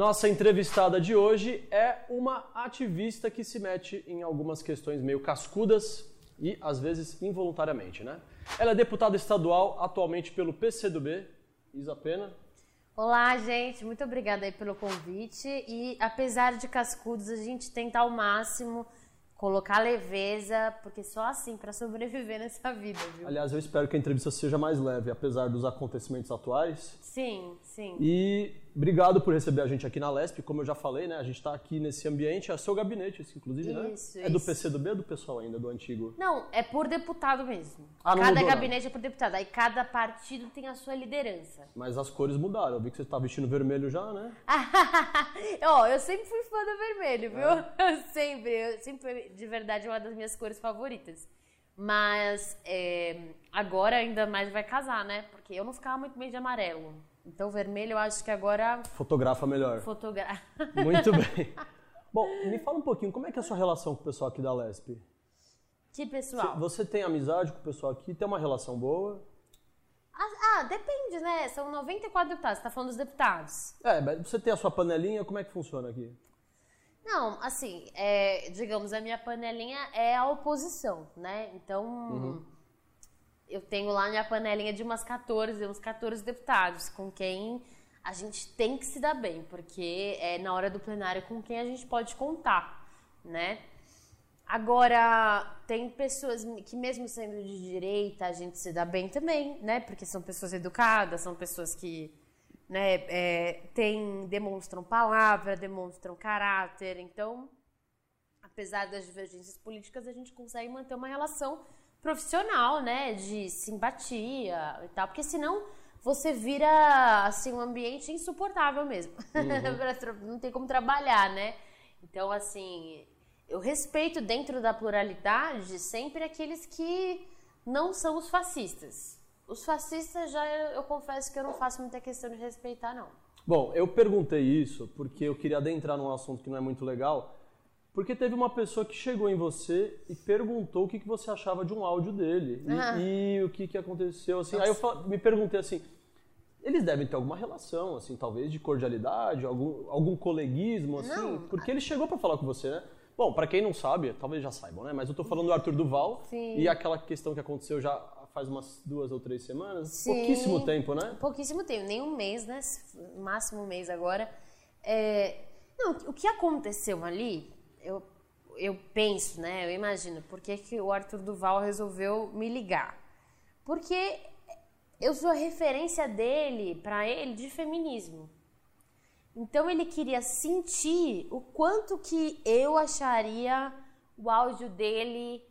Nossa entrevistada de hoje é uma ativista que se mete em algumas questões meio cascudas e às vezes involuntariamente, né? Ela é deputada estadual atualmente pelo PCdoB. Isa Pena. Olá, gente, muito obrigada aí pelo convite. E apesar de cascudos, a gente tenta ao máximo colocar leveza, porque só assim para sobreviver nessa vida, viu? Aliás, eu espero que a entrevista seja mais leve, apesar dos acontecimentos atuais. Sim, sim. E obrigado por receber a gente aqui na Lesp, como eu já falei, né? A gente está aqui nesse ambiente, é seu gabinete, inclusive, isso, né? Isso. É do PCdoB ou do pessoal ainda, do antigo? Não, é por deputado mesmo. Ah, não cada mudou, gabinete é por deputado, aí cada partido tem a sua liderança. Mas as cores mudaram, eu vi que você está vestindo vermelho já, né? Ó, eu sempre fui fã do vermelho, viu? É. sempre, eu sempre, de verdade, é uma das minhas cores favoritas. Mas é, agora ainda mais vai casar, né? Porque eu não ficava muito bem de amarelo. Então vermelho eu acho que agora. Fotografa melhor. Fotografa. Muito bem. Bom, me fala um pouquinho, como é que é a sua relação com o pessoal aqui da Lesp? Que pessoal? Você tem amizade com o pessoal aqui? Tem uma relação boa? Ah, ah, depende, né? São 94 deputados, você tá falando dos deputados. É, mas você tem a sua panelinha, como é que funciona aqui? Não, assim, é, digamos, a minha panelinha é a oposição, né? Então, uhum. Eu tenho lá minha panelinha de umas 14, uns 14 deputados, com quem a gente tem que se dar bem, porque é na hora do plenário com quem a gente pode contar, né? Agora, tem pessoas que, mesmo sendo de direita, a gente se dá bem também, né? Porque são pessoas educadas, são pessoas que né, é, tem, demonstram palavra, demonstram caráter. Então, apesar das divergências políticas, a gente consegue manter uma relação profissional, né? De simpatia e tal. Porque senão você vira, assim, um ambiente insuportável mesmo. Uhum. Não tem como trabalhar, né? Então, assim eu respeito dentro da pluralidade sempre aqueles que não são os fascistas. Os fascistas já eu, eu, confesso que eu não faço muita questão de respeitar não. Bom, eu perguntei isso porque eu queria adentrar num assunto que não é muito legal, porque teve uma pessoa que chegou em você e perguntou o que, que você achava de um áudio dele e, ah. e o que, que aconteceu assim. Nossa. Aí eu me perguntei assim, eles devem ter alguma relação, assim, talvez de cordialidade, algum, algum coleguismo, assim, não. porque ele chegou para falar com você, né? Bom, para quem não sabe, talvez já saibam, né? Mas eu tô falando do Arthur Duval Sim. e aquela questão que aconteceu já faz umas duas ou três semanas. Sim. Pouquíssimo tempo, né? Pouquíssimo tempo, nem um mês, né? Máximo um mês agora. É... Não, o que aconteceu ali, eu, eu penso, né? Eu imagino, por que, que o Arthur Duval resolveu me ligar? Porque eu sou a referência dele, para ele, de feminismo. Então ele queria sentir o quanto que eu acharia o áudio dele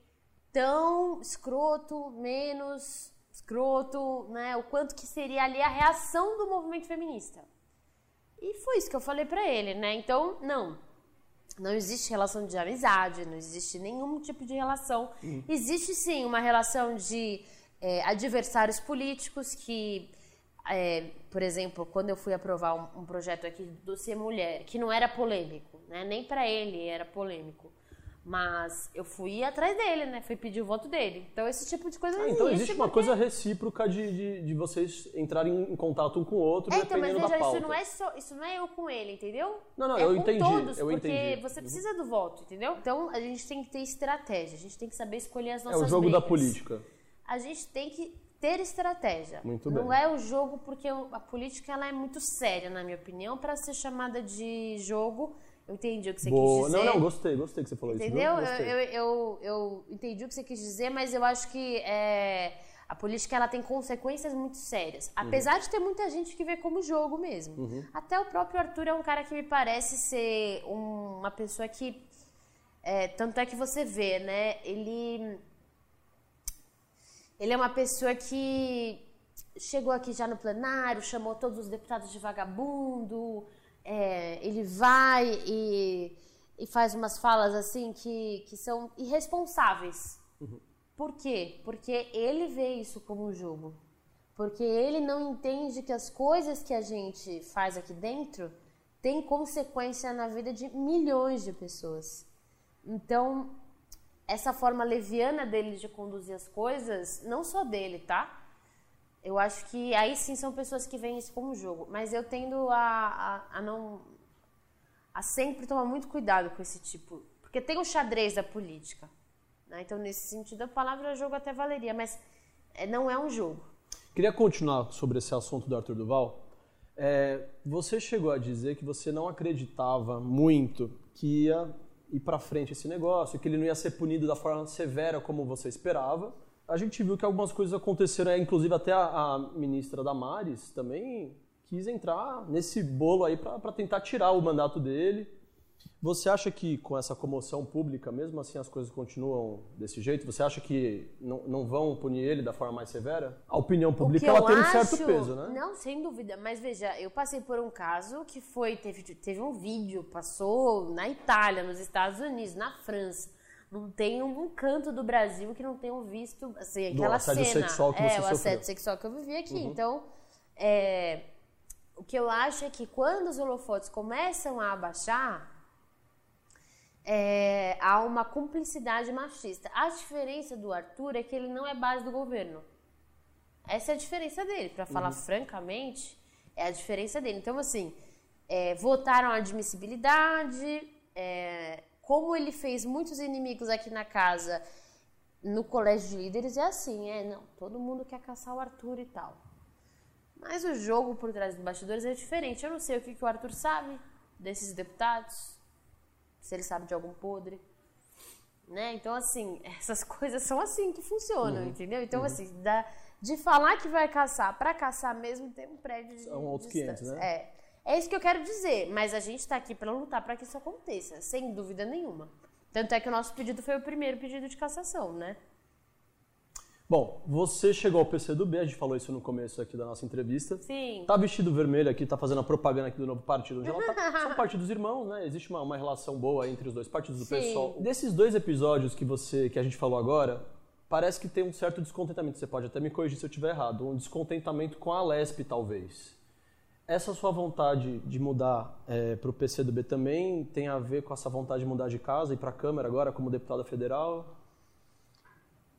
tão escroto, menos escroto, né? O quanto que seria ali a reação do movimento feminista. E foi isso que eu falei para ele, né? Então, não. Não existe relação de amizade, não existe nenhum tipo de relação. Uhum. Existe sim uma relação de é, adversários políticos que é, por exemplo, quando eu fui aprovar um, um, projeto aqui do Ser Mulher, que não era polêmico, né? Nem para ele era polêmico. Mas eu fui atrás dele, né? Fui pedir o voto dele. Então, esse tipo de coisa ah, Então, existe uma coisa recíproca de, de, de, vocês entrarem em contato um com o outro, é, então, mas veja, isso não, é só, isso não é eu com ele, entendeu? Não, não, é eu com entendi. todos, eu porque entendi. você precisa do voto, entendeu? Então, a gente tem que ter estratégia, a gente tem que saber escolher as nossas É o jogo brigas. da política. A gente tem que ter estratégia. Muito não bem. é o jogo porque a política ela é muito séria, na minha opinião, para ser chamada de jogo. Eu entendi o que você Boa. quis dizer. Não, não, gostei, gostei que você falou Entendeu? isso. Entendeu? Eu, eu, eu, entendi o que você quis dizer, mas eu acho que é, a política ela tem consequências muito sérias. Apesar uhum. de ter muita gente que vê como jogo mesmo. Uhum. Até o próprio Arthur é um cara que me parece ser um, uma pessoa que. É, tanto é que você vê, né? Ele. Ele é uma pessoa que chegou aqui já no plenário, chamou todos os deputados de vagabundo, é, ele vai e, e, faz umas falas assim que, que são irresponsáveis. Uhum. Por quê? Porque ele vê isso como um jogo. Porque ele não entende que as coisas que a gente faz aqui dentro têm consequência na vida de milhões de pessoas. Então, essa forma leviana dele de conduzir as coisas, não só dele, tá? Eu acho que aí sim são pessoas que veem isso como jogo. Mas eu tendo a, a, a não, a sempre tomar muito cuidado com esse tipo. Porque tem o xadrez da política. Né? Então, nesse sentido, a palavra jogo até valeria, mas é, não é um jogo. Queria continuar sobre esse assunto do Arthur Duval. É, você chegou a dizer que você não acreditava muito que ia ir para frente esse negócio, que ele não ia ser punido da forma severa como você esperava. A gente viu que algumas coisas aconteceram, inclusive até a, a ministra Damares também quis entrar nesse bolo aí para tentar tirar o mandato dele. Você acha que com essa comoção pública, mesmo assim as coisas continuam desse jeito? Você acha que não, não vão punir ele da forma mais severa? A opinião pública ela tem um certo peso, né? Não, sem dúvida. Mas veja, eu passei por um caso que foi teve, teve um vídeo, passou na Itália, nos Estados Unidos, na França. Não tem um canto do Brasil que não tenham visto assim, aquela do cena. sexual que é, você o sofreu. assédio sexual que eu vivi aqui. Uhum. Então, é, o que eu acho é que quando os holofotes começam a abaixar, é, há uma cumplicidade machista. A diferença do Arthur é que ele não é base do governo. Essa é a diferença dele. Para falar uhum. francamente, é a diferença dele. Então, assim, é, votaram a admissibilidade, é, como ele fez muitos inimigos aqui na casa, no colégio de líderes, é assim, é, não, todo mundo quer caçar o Arthur e tal. Mas o jogo por trás dos bastidores é diferente. Eu não sei o que, que o Arthur sabe desses deputados, se ele sabe de algum podre. Né? Então, assim, essas coisas são assim que funcionam, uhum. entendeu? Então, uhum. assim, da, de falar que vai caçar para caçar mesmo tem um prédio de São outros 500, né? É. É isso que eu quero dizer, mas a gente está aqui para lutar para que isso aconteça, sem dúvida nenhuma. Tanto é que o nosso pedido foi o primeiro pedido de cassação, né? Bom, você chegou ao PCdoB, a gente falou isso no começo aqui da nossa entrevista. Sim. Tá vestido vermelho aqui, tá fazendo a propaganda aqui do novo partido. Onde ela tá, são partidos irmãos, né? Existe uma, uma relação boa entre os dois partidos do Sim. PSOL. Desses dois episódios que você que a gente falou agora, parece que tem um certo descontentamento. Você pode até me corrigir se eu estiver errado. Um descontentamento com a Lesp, talvez. Essa sua vontade de mudar é, para o PCdoB também tem a ver com essa vontade de mudar de casa e para a Câmara agora como deputada federal?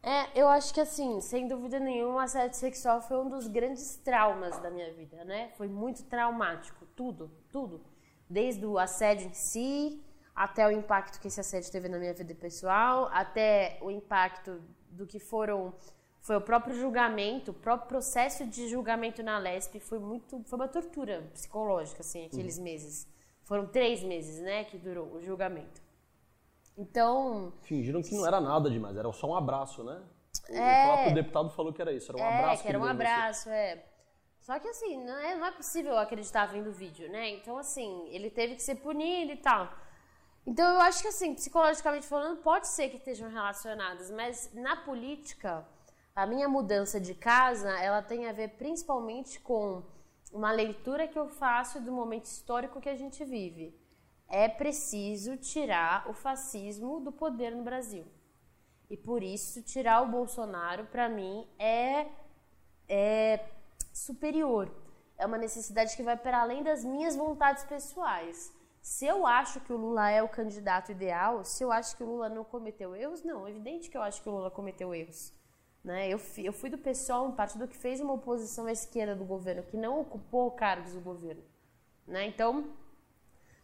É, eu acho que assim, sem dúvida nenhuma, assédio sexual foi um dos grandes traumas da minha vida, né? Foi muito traumático, tudo, tudo. Desde o assédio em si, até o impacto que esse assédio teve na minha vida pessoal, até o impacto do que foram foi o próprio julgamento, o próprio processo de julgamento na Lesp foi muito, foi uma tortura psicológica, assim, aqueles uhum. meses. Foram três meses, né, que durou o julgamento. Então. Fingiram que não era nada demais, era só um abraço, né? É, o próprio deputado falou que era isso, era um é, abraço. Que era um abraço, é. Só que assim, não é, não é possível acreditar vendo o vídeo, né? Então, assim, ele teve que ser punido e tal. Então, eu acho que, assim, psicologicamente falando, pode ser que estejam relacionadas, mas na política, a minha mudança de casa, ela tem a ver principalmente com uma leitura que eu faço do momento histórico que a gente vive é preciso tirar o fascismo do poder no Brasil. E por isso, tirar o Bolsonaro, para mim, é, é superior. É uma necessidade que vai para além das minhas vontades pessoais. Se eu acho que o Lula é o candidato ideal, se eu acho que o Lula não cometeu erros, não, é evidente que eu acho que o Lula cometeu erros. Né? Eu, fui, eu fui do pessoal, um partido que fez uma oposição à esquerda do governo, que não ocupou cargos do governo. Né? Então,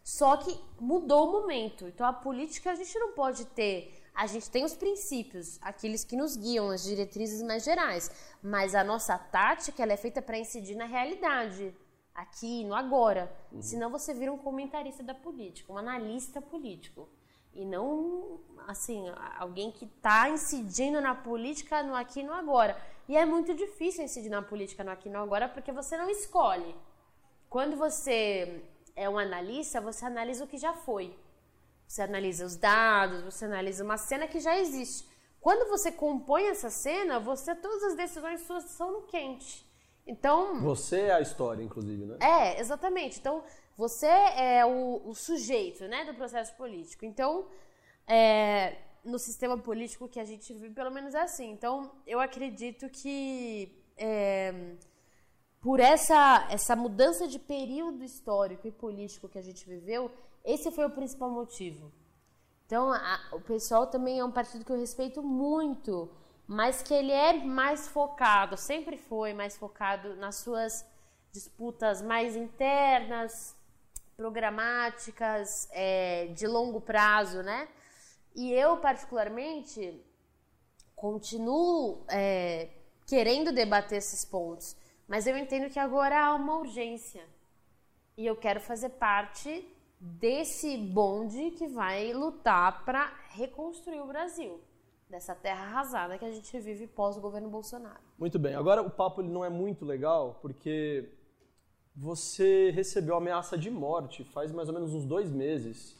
só que mudou o momento. Então a política a gente não pode ter. A gente tem os princípios, aqueles que nos guiam, as diretrizes mais gerais. Mas a nossa tática ela é feita para incidir na realidade, aqui, no agora. Uhum. Senão você vira um comentarista da política, um analista político. E não, assim, alguém que está incidindo na política no aqui e no agora. E é muito difícil incidir na política no aqui e no agora porque você não escolhe. Quando você é um analista, você analisa o que já foi. Você analisa os dados, você analisa uma cena que já existe. Quando você compõe essa cena, você todas as decisões suas são no quente. Então. Você é a história, inclusive, né? É, exatamente. Então, você é o, o sujeito, né, do processo político. Então, é, no sistema político que a gente vive, pelo menos é assim. Então, eu acredito que é, por essa, essa mudança de período histórico e político que a gente viveu, esse foi o principal motivo. Então, a, o pessoal também é um partido que eu respeito muito, mas que ele é mais focado, sempre foi mais focado nas suas disputas mais internas, programáticas, é, de longo prazo, né? E eu, particularmente, continuo é, querendo debater esses pontos, mas eu entendo que agora há uma urgência. E eu quero fazer parte desse bonde que vai lutar para reconstruir o Brasil, dessa terra arrasada que a gente vive pós o governo Bolsonaro. Muito bem. Agora o papo ele não é muito legal porque você recebeu ameaça de morte faz mais ou menos uns dois meses.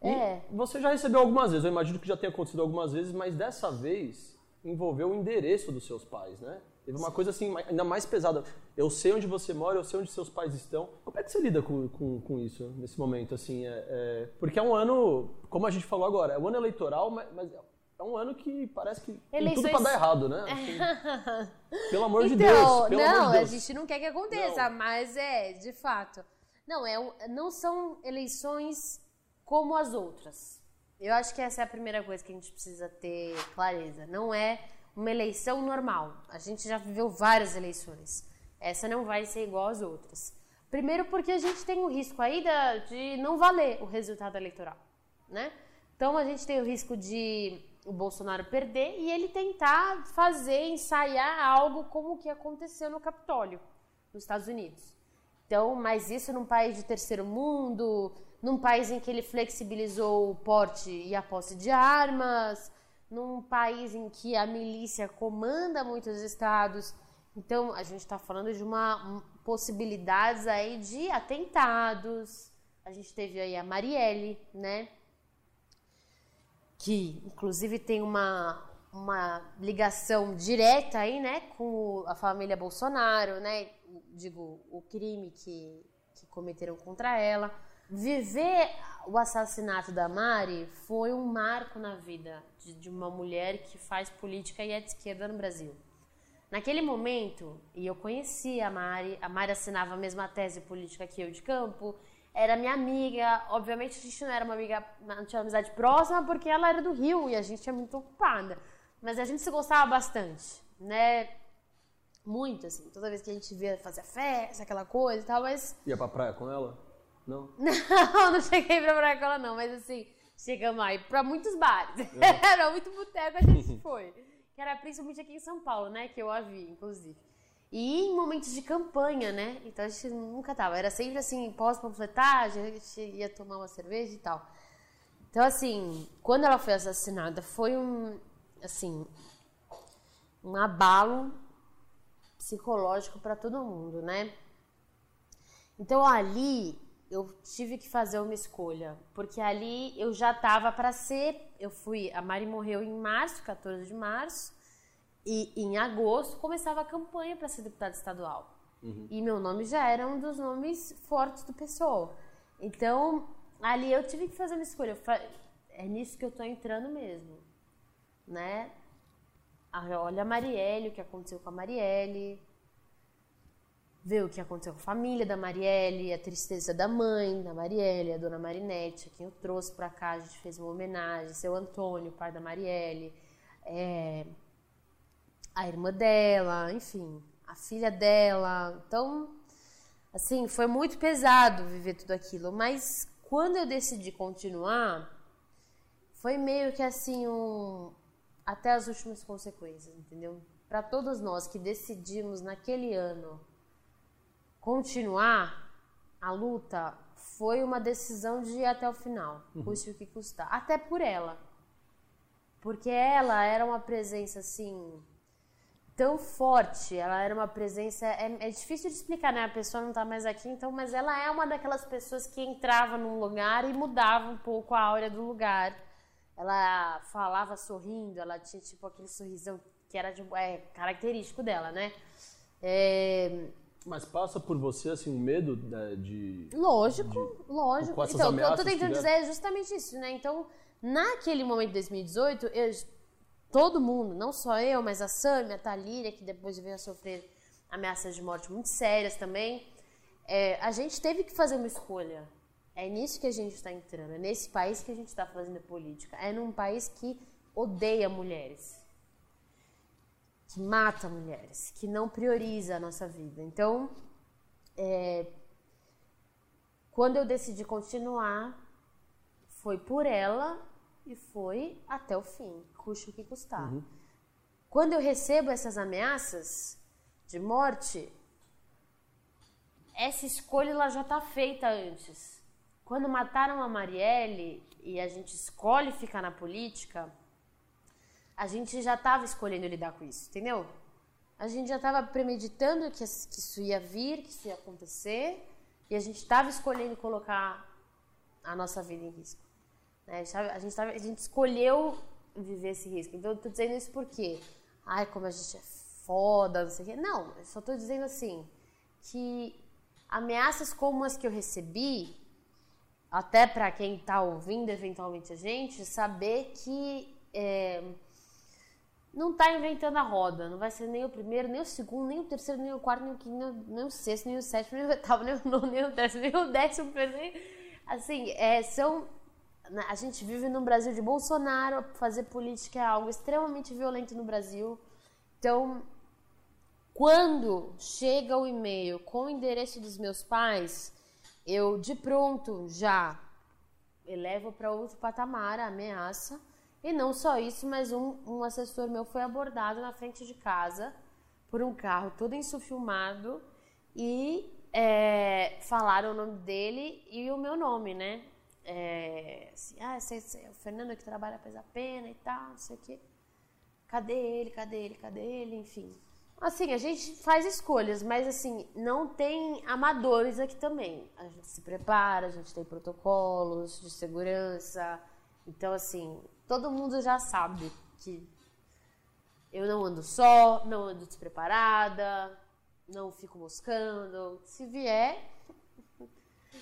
É. E você já recebeu algumas vezes, eu imagino que já tenha acontecido algumas vezes, mas dessa vez envolveu o endereço dos seus pais, né? Teve uma coisa assim, ainda mais pesada. Eu sei onde você mora, eu sei onde seus pais estão. Como é que você lida com, com, com isso nesse momento? assim? É, é, porque é um ano, como a gente falou agora, é um ano eleitoral, mas, mas é um ano que parece que Eleições... tem tudo para dar errado, né? Assim, pelo amor então, de Deus. Pelo não, amor de Deus. a gente não quer que aconteça, não. mas é, de fato. Não, é, não são eleições como as outras. Eu acho que essa é a primeira coisa que a gente precisa ter clareza. Não é uma eleição normal. A gente já viveu várias eleições. Essa não vai ser igual às outras. Primeiro porque a gente tem o risco aí de não valer o resultado eleitoral, né? Então a gente tem o risco de o Bolsonaro perder e ele tentar fazer, ensaiar algo como o que aconteceu no Capitólio, nos Estados Unidos. Então, mas isso num país de terceiro mundo, num país em que ele flexibilizou o porte e a posse de armas, num país em que a milícia comanda muitos estados. Então, a gente está falando de uma um, possibilidades aí de atentados. A gente teve aí a Marielle, né? Que, inclusive, tem uma, uma ligação direta aí, né? Com a família Bolsonaro, né? Digo, o crime que, que cometeram contra ela. Viver o assassinato da Mari foi um marco na vida de, de, uma mulher que faz política e é de esquerda no Brasil. Naquele momento, e eu conhecia a Mari, a Mari assinava a mesma tese política que eu de campo, era minha amiga. Obviamente a gente não era uma amiga, não tinha uma amizade próxima porque ela era do Rio e a gente é muito ocupada. Mas a gente se gostava bastante, né? Muito, assim. Toda vez que a gente via, fazia festa, aquela coisa e tal, mas. Ia pra praia com ela? Não? Não, não cheguei pra praia com ela, não, mas assim, chegamos aí pra muitos bares. É. Era muito boteco, a gente foi. Que era principalmente aqui em São Paulo, né? Que eu a vi, inclusive. E em momentos de campanha, né? Então a gente nunca tava. Era sempre assim, pós-panfletagem, a gente ia tomar uma cerveja e tal. Então, assim, quando ela foi assassinada, foi um, assim, um abalo psicológico para todo mundo, né? Então ali eu tive que fazer uma escolha, porque ali eu já estava para ser, eu fui, a Mari morreu em março, 14 de março, e em agosto começava a campanha para ser deputada estadual. Uhum. E meu nome já era um dos nomes fortes do PSOL. Então, ali eu tive que fazer uma escolha. É nisso que eu estou entrando mesmo, né? Olha a Marielle, o que aconteceu com a Marielle, ver o que aconteceu com a família da Marielle, a tristeza da mãe da Marielle, a dona Marinette, a quem eu trouxe para cá, a gente fez uma homenagem, seu Antônio, pai da Marielle, é, a irmã dela, enfim, a filha dela. Então, assim, foi muito pesado viver tudo aquilo, mas quando eu decidi continuar, foi meio que assim um até as últimas consequências, entendeu? Para todos nós que decidimos naquele ano continuar a luta foi uma decisão de ir até o final, uhum. custe o que custar. Até por ela. Porque ela era uma presença assim tão forte, ela era uma presença. É, é, difícil de explicar, né? A pessoa não tá mais aqui, então, mas ela é uma daquelas pessoas que entrava num lugar e mudava um pouco a áurea do lugar. Ela falava sorrindo, ela tinha tipo aquele sorrisão que era de, é, característico dela, né? É, mas passa por você, assim, um medo de... Lógico, de, lógico. Então, o que eu tô tentando dizer é justamente isso, né? Então, naquele momento de 2018, eu, todo mundo, não só eu, mas a Sam, a Thalíria, que depois veio a sofrer ameaças de morte muito sérias também, é, a gente teve que fazer uma escolha. É nisso que a gente está entrando, é nesse país que a gente está fazendo política. É num país que odeia mulheres que mata mulheres, que não prioriza a nossa vida. Então, é, Quando eu decidi continuar, foi por ela e foi até o fim, custe o que custar. Uhum. Quando eu recebo essas ameaças de morte, essa escolha ela já está feita antes. Quando mataram a Marielle e a gente escolhe ficar na política, a gente já estava escolhendo lidar com isso, entendeu? A gente já estava premeditando que, isso ia vir, que isso ia acontecer, e a gente estava escolhendo colocar a nossa vida em risco. Né? A, gente tava, a gente escolheu viver esse risco. Então, eu tô dizendo isso porque, ai, como a gente é foda, não sei o quê. Não, eu só tô dizendo assim, que ameaças como as que eu recebi, até para quem tá ouvindo eventualmente a gente, saber que é, não tá inventando a roda. Não vai ser nem o primeiro, nem o segundo, nem o terceiro, nem o quarto, nem o quinto, nem o, sexto, nem o sétimo, nem o oitavo, nem o nono, nem o décimo, nem o décimo. Nem... Assim, é, são né, a gente vive num Brasil de Bolsonaro, fazer política é algo extremamente violento no Brasil. Então, quando chega o e-mail com o endereço dos meus pais, eu de pronto já elevo para outro patamar a ameaça. E não só isso, mas um, um assessor meu foi abordado na frente de casa por um carro todo insufilmado e é, falaram o nome dele e o meu nome, né? é, assim, ah, esse, esse, é o Fernando que trabalha pesa pena e tal, não sei o quê. Cadê ele? Cadê ele? Cadê ele? Enfim. Assim, a gente faz escolhas, mas assim, não tem amadores aqui também. A gente se prepara, a gente tem protocolos de segurança. Então, assim, todo mundo já sabe que eu não ando só, não ando despreparada, não fico moscando. Se vier,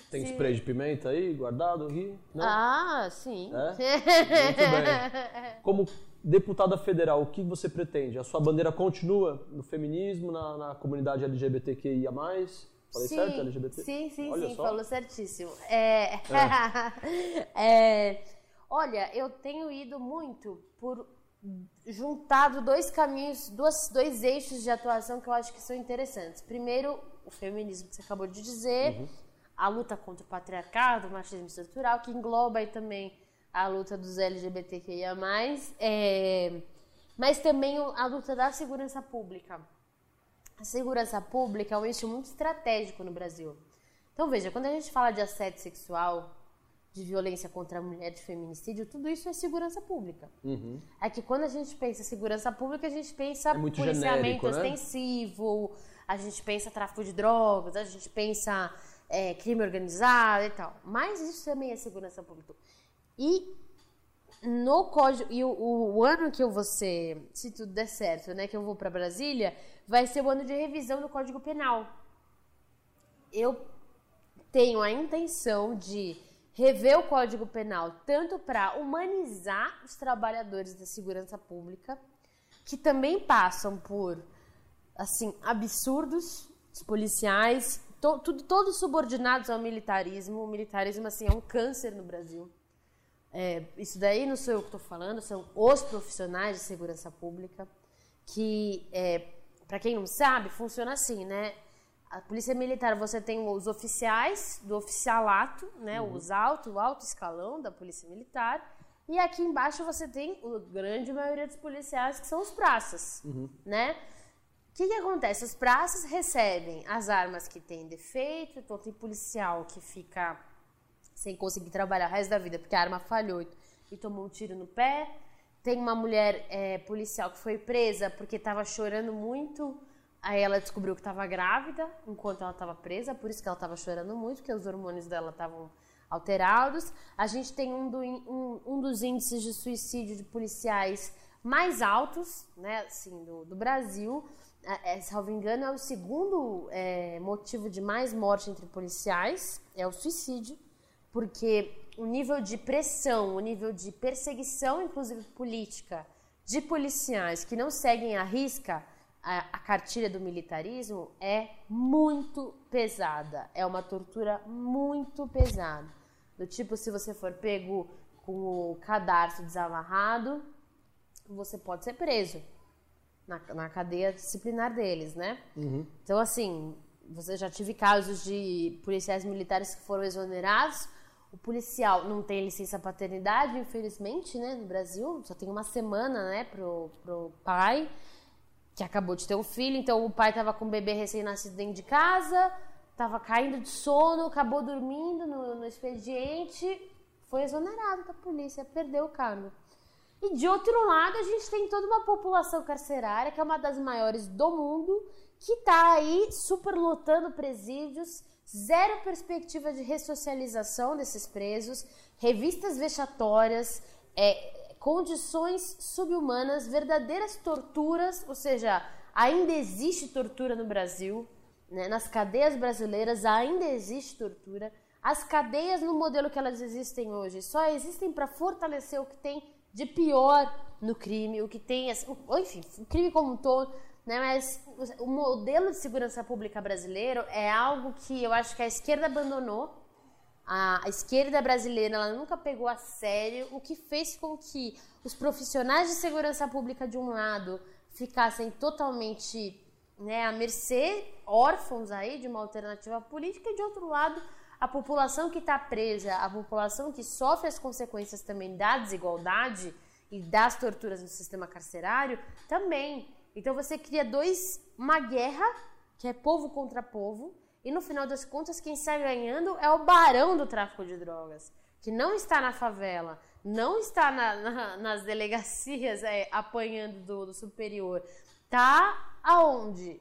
tem spray de pimenta aí guardado aqui? Não? Ah, sim. É? Muito bem. Como deputada federal, o que você pretende? A sua bandeira continua no feminismo, na, na comunidade LGBTQIA+. Falei sim, certo, LGBT? Sim, sim, olha sim, só. falou certíssimo. É... É. é... Olha, eu tenho ido muito por juntado dois caminhos, dois, dois eixos de atuação que eu acho que são interessantes. Primeiro, o feminismo que você acabou de dizer, uhum a luta contra o patriarcado, o machismo estrutural, que engloba aí também a luta dos LGBTQIA+, é, mas também a luta da segurança pública. A segurança pública é um eixo muito estratégico no Brasil. Então, veja, quando a gente fala de assédio sexual, de violência contra a mulher, de feminicídio, tudo isso é segurança pública. Uhum. É que quando a gente pensa em segurança pública, a gente pensa é policiamento genérico, né? ostensivo, a gente pensa tráfico de drogas, a gente pensa é, crime organizado e tal. Mas isso também é segurança pública. E no código e o, o, o, ano que eu vou ser, se tudo der certo, né, que eu vou para Brasília, vai ser o ano de revisão do Código Penal. Eu tenho a intenção de rever o Código Penal tanto para humanizar os trabalhadores da segurança pública, que também passam por assim absurdos os policiais to, tudo, todos subordinados ao militarismo. O militarismo, assim, é um câncer no Brasil. É, isso daí não sou eu que estou falando, são os profissionais de segurança pública que, é, para quem não sabe, funciona assim, né? A polícia militar, você tem os oficiais do oficialato, né? Uhum. Os alto, o alto escalão da polícia militar. E aqui embaixo você tem a grande maioria dos policiais, que são os praças, uhum. né? O que, que acontece? Os praças recebem as armas que têm defeito, então tem policial que fica sem conseguir trabalhar o resto da vida porque a arma falhou e tomou um tiro no pé. Tem uma mulher é, policial que foi presa porque estava chorando muito. Aí ela descobriu que estava grávida enquanto ela estava presa, por isso que ela estava chorando muito, porque os hormônios dela estavam alterados. A gente tem um, do, um, um, dos índices de suicídio de policiais mais altos, né, assim, do, do Brasil é, salvo engano, é o segundo é, motivo de mais morte entre policiais, é o suicídio, porque o nível de pressão, o nível de perseguição, inclusive política, de policiais que não seguem à risca a, a cartilha do militarismo é muito pesada. É uma tortura muito pesada. Do tipo, se você for pego com o cadarço desamarrado, você pode ser preso na, na cadeia disciplinar deles, né? Uhum. Então, assim, você já tive casos de policiais militares que foram exonerados. O policial não tem licença paternidade, infelizmente, né, no Brasil. Só tem uma semana, né, pro, pro pai que acabou de ter um filho. Então o pai estava com o bebê recém-nascido dentro de casa, estava caindo de sono, acabou dormindo no, no expediente, foi exonerado da polícia, perdeu o cargo. E de outro lado, a gente tem toda uma população carcerária, que é uma das maiores do mundo, que está aí superlotando presídios, zero perspectiva de ressocialização desses presos, revistas vexatórias, é, condições subhumanas, verdadeiras torturas, ou seja, ainda existe tortura no Brasil, né? nas cadeias brasileiras ainda existe tortura. As cadeias no modelo que elas existem hoje só existem para fortalecer o que tem de pior no crime, o que tem, enfim, o crime como um todo, né? Mas o modelo de segurança pública brasileiro é algo que eu acho que a esquerda abandonou. A, esquerda brasileira ela nunca pegou a sério, o que fez com que os profissionais de segurança pública de um lado ficassem totalmente né, à mercê, órfãos aí de uma alternativa política, e de outro lado a população que está presa, a população que sofre as consequências também da desigualdade e das torturas no sistema carcerário, também. Então você cria dois, uma guerra, que é povo contra povo, e no final das contas quem sai ganhando é o barão do tráfico de drogas, que não está na favela, não está na, na, nas delegacias é, apanhando do, do superior, tá aonde?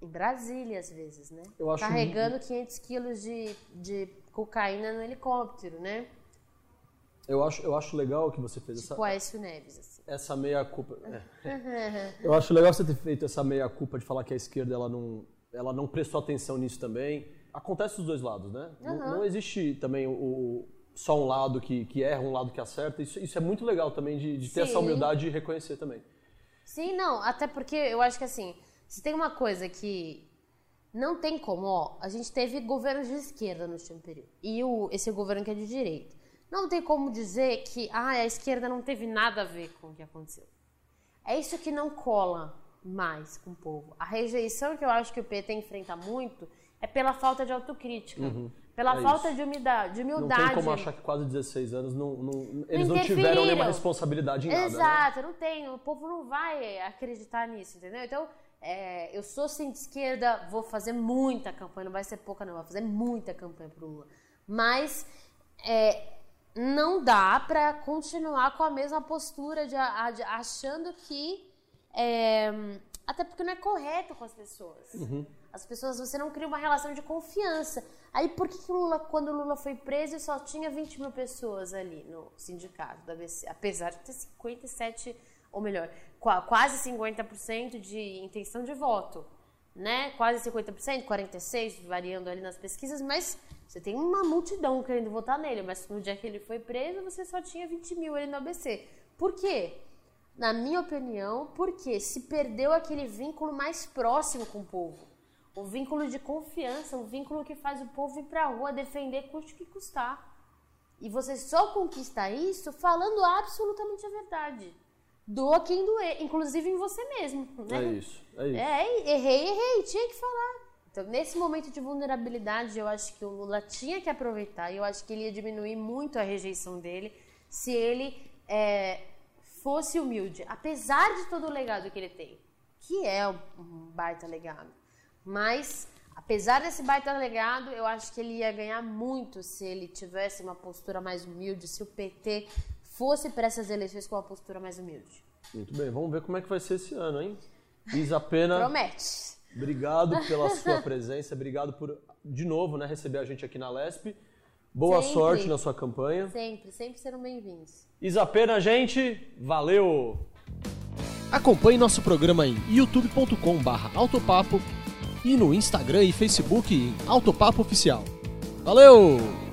Em Brasília, às vezes, né? Carregando 500 quilos de, de cocaína no helicóptero, né? Eu acho, eu acho legal que você fez tipo essa. Aécio Neves, assim. Essa meia-culpa. É. eu acho legal você ter feito essa meia-culpa de falar que a esquerda ela não, ela não prestou atenção nisso também. Acontece dos dois lados, né? Uhum. Não, não, existe também o, só um lado que, que erra, um lado que acerta. Isso, isso é muito legal também de, de ter Sim. essa humildade e reconhecer também. Sim, não, até porque eu acho que assim, se tem uma coisa que não tem como, ó, a gente teve governos de esquerda no último período e o, esse governo que é de direita. Não tem como dizer que ah, a esquerda não teve nada a ver com o que aconteceu. É isso que não cola mais com o povo. A rejeição que eu acho que o PT enfrenta muito é pela falta de autocrítica. Uhum. Pela é falta de humildade, de humildade. Não tem como achar que quase 16 anos não, não eles não, não tiveram nenhuma responsabilidade em nada. Né? Exato, né? não tem. O povo não vai acreditar nisso, entendeu? Então, é, eu sou sim de esquerda, vou fazer muita campanha, não vai ser pouca não, vou fazer muita campanha pro Lula. Mas é, não dá para continuar com a mesma postura de, de achando que é, até porque não é correto com as pessoas. Uhum. As pessoas, você não cria uma relação de confiança. Aí por que, que Lula, quando o Lula foi preso, só tinha 20 mil pessoas ali no sindicato da ABC? Apesar de ter 57, ou melhor, quase 50% de intenção de voto. Né? Quase 50%, 46%, variando ali nas pesquisas, mas você tem uma multidão querendo votar nele. Mas no dia que ele foi preso, você só tinha 20 mil ali no ABC. Por quê? Na minha opinião, porque se perdeu aquele vínculo mais próximo com o povo o vínculo de confiança, o vínculo que faz o povo ir para a rua defender custe que custar. E você só conquista isso falando absolutamente a verdade. Doa quem doer, inclusive em você mesmo. Né? É isso, é isso. É, errei, errei, tinha que falar. Então, nesse momento de vulnerabilidade, eu acho que o Lula tinha que aproveitar e eu acho que ele ia diminuir muito a rejeição dele se ele é, fosse humilde, apesar de todo o legado que ele tem, que é um baita legado. Mas, apesar desse baita legado, eu acho que ele ia ganhar muito se ele tivesse uma postura mais humilde, se o PT fosse para essas eleições com uma postura mais humilde. Muito bem, vamos ver como é que vai ser esse ano, hein? Isa Pena. Promete. Obrigado pela sua presença, obrigado por, de novo, né, receber a gente aqui na LESP. Boa sempre. sorte na sua campanha. Sempre, sempre serão bem-vindos. Isa Pena, gente, valeu! Acompanhe nosso programa em youtube.com/autopapo e no Instagram e Facebook Autopapo Oficial. Valeu!